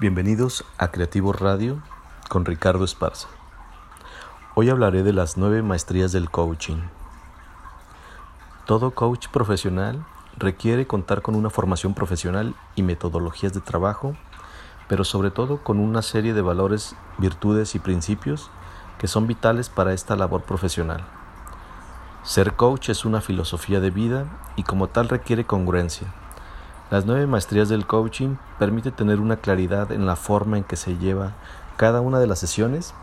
Bienvenidos a Creativo Radio con Ricardo Esparza. Hoy hablaré de las nueve maestrías del coaching. Todo coach profesional requiere contar con una formación profesional y metodologías de trabajo, pero sobre todo con una serie de valores, virtudes y principios que son vitales para esta labor profesional. Ser coach es una filosofía de vida y como tal requiere congruencia las nueve maestrías del coaching permiten tener una claridad en la forma en que se lleva cada una de las sesiones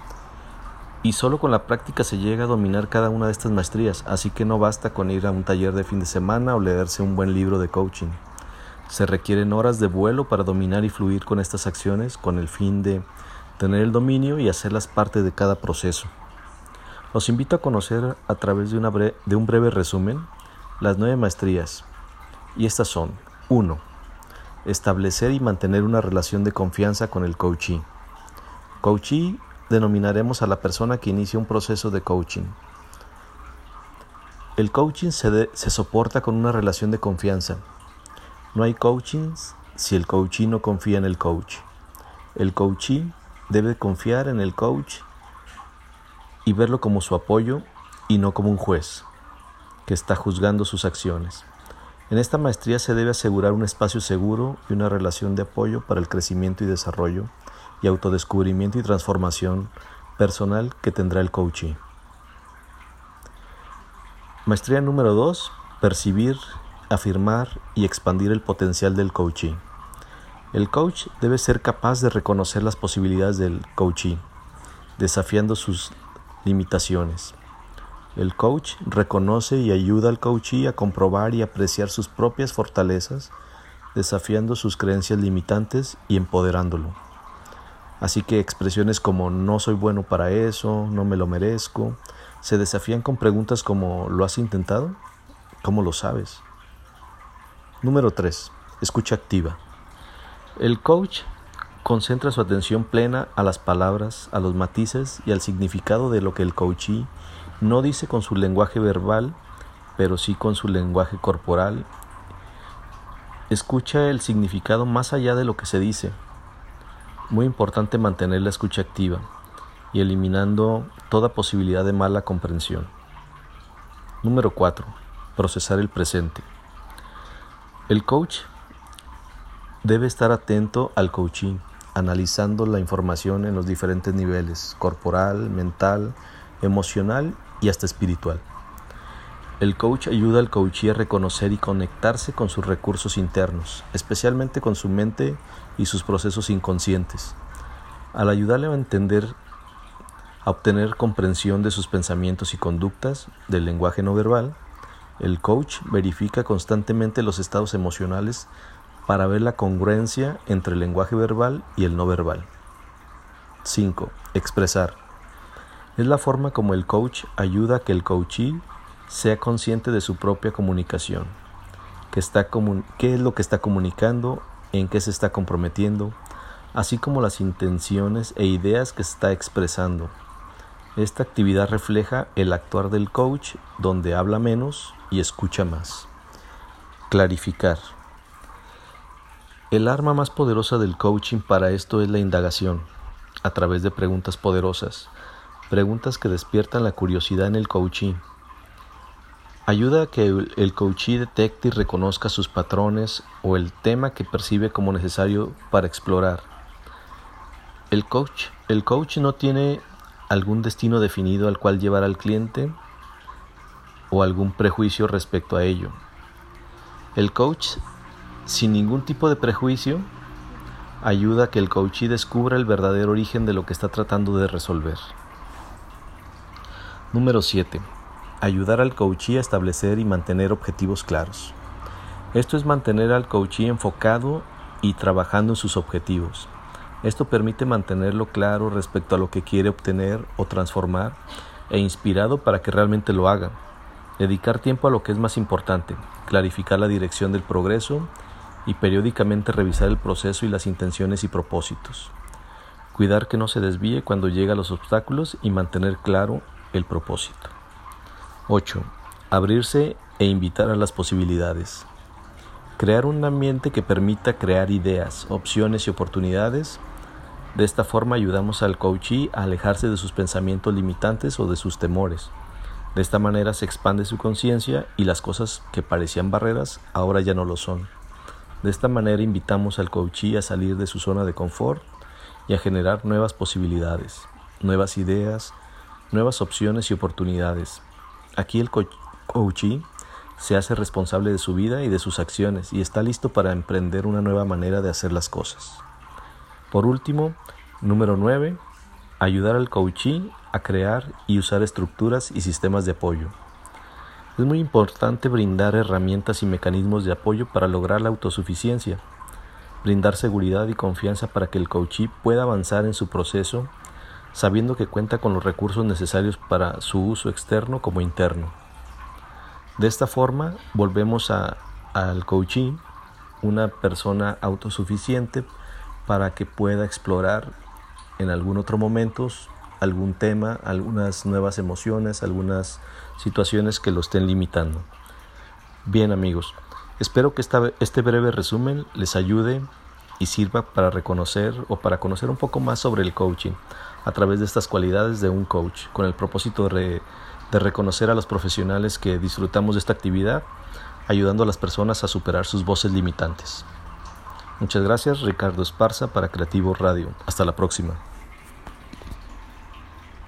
y solo con la práctica se llega a dominar cada una de estas maestrías, así que no basta con ir a un taller de fin de semana o leerse un buen libro de coaching. Se requieren horas de vuelo para dominar y fluir con estas acciones con el fin de tener el dominio y hacerlas parte de cada proceso. Los invito a conocer a través de, un breve resumen las nueve maestrías y estas son 1. Establecer y mantener una relación de confianza con el coachee. Coachee denominaremos a la persona que inicia un proceso de coaching. El coaching se, soporta con una relación de confianza. No hay coaching si el coachee no confía en el coach. El coachee debe confiar en el coach y verlo como su apoyo y no como un juez que está juzgando sus acciones. En esta maestría se debe asegurar un espacio seguro y una relación de apoyo para el crecimiento y desarrollo y autodescubrimiento y transformación personal que tendrá el coaching. Maestría número 2. Percibir, afirmar y expandir el potencial del coaching. El coach debe ser capaz de reconocer las posibilidades del coaching, desafiando sus limitaciones. El coach reconoce y ayuda al coachee a comprobar y apreciar sus propias fortalezas, desafiando sus creencias limitantes y empoderándolo. Así que expresiones como no soy bueno para eso, no me lo merezco, se desafían con preguntas como ¿lo has intentado? ¿Cómo lo sabes? Número 3. Escucha activa. El coach concentra su atención plena a las palabras, a los matices y al significado de lo que el coachee no dice con su lenguaje verbal, pero sí con su lenguaje corporal. Escucha el significado más allá de lo que se dice. Muy importante mantener la escucha activa y eliminando toda posibilidad de mala comprensión. Número 4. Procesar el presente. El coach debe estar atento al coaching, analizando la información en los diferentes niveles, corporal, mental, emocional y hasta espiritual. El coach ayuda al coachee a reconocer y conectarse con sus recursos internos, especialmente con su mente y sus procesos inconscientes. Al ayudarle a entender, a obtener comprensión de sus pensamientos y conductas, del lenguaje no verbal, el coach verifica constantemente los estados emocionales para ver la congruencia entre el lenguaje verbal y el no verbal. 5. Expresar. Es la forma como el coach ayuda a que el coachee sea consciente de su propia comunicación, que está qué es lo que está comunicando, en qué se está comprometiendo, así como las intenciones e ideas que está expresando. Esta actividad refleja el actuar del coach donde habla menos y escucha más. Clarificar. El arma más poderosa del coaching para esto es la indagación, a través de preguntas poderosas Preguntas que despiertan la curiosidad en el coachee. Ayuda a que el coachee detecte y reconozca sus patrones o el tema que percibe como necesario para explorar. El coach, el coach no tiene algún destino definido al cual llevar al cliente o algún prejuicio respecto a ello. El coach, sin ningún tipo de prejuicio, ayuda a que el coachee descubra el verdadero origen de lo que está tratando de resolver. Número 7. Ayudar al coachee a establecer y mantener objetivos claros. Esto es mantener al coachee enfocado y trabajando en sus objetivos. Esto permite mantenerlo claro respecto a lo que quiere obtener o transformar e inspirado para que realmente lo haga. Dedicar tiempo a lo que es más importante, clarificar la dirección del progreso y periódicamente revisar el proceso y las intenciones y propósitos. Cuidar que no se desvíe cuando llega a los obstáculos y mantener claro el propósito. 8. Abrirse e invitar a las posibilidades. Crear un ambiente que permita crear ideas, opciones y oportunidades. De esta forma ayudamos al coachee a alejarse de sus pensamientos limitantes o de sus temores. De esta manera se expande su conciencia y las cosas que parecían barreras ahora ya no lo son. De esta manera invitamos al coachee a salir de su zona de confort y a generar nuevas posibilidades, nuevas ideas, nuevas opciones y oportunidades. Aquí el coachee se hace responsable de su vida y de sus acciones y está listo para emprender una nueva manera de hacer las cosas. Por último, número 9, ayudar al coachee a crear y usar estructuras y sistemas de apoyo. Es muy importante brindar herramientas y mecanismos de apoyo para lograr la autosuficiencia, brindar seguridad y confianza para que el coachee pueda avanzar en su proceso sabiendo que cuenta con los recursos necesarios para su uso externo como interno. De esta forma volvemos a, al coaching una persona autosuficiente para que pueda explorar en algún otro momento algún tema, algunas nuevas emociones, algunas situaciones que lo estén limitando. Bien amigos, espero que este breve resumen les ayude y sirva para reconocer o para conocer un poco más sobre el coaching a través de estas cualidades de un coach, con el propósito de, reconocer a los profesionales que disfrutamos de esta actividad, ayudando a las personas a superar sus voces limitantes. Muchas gracias, Ricardo Esparza para Creativo Radio. Hasta la próxima.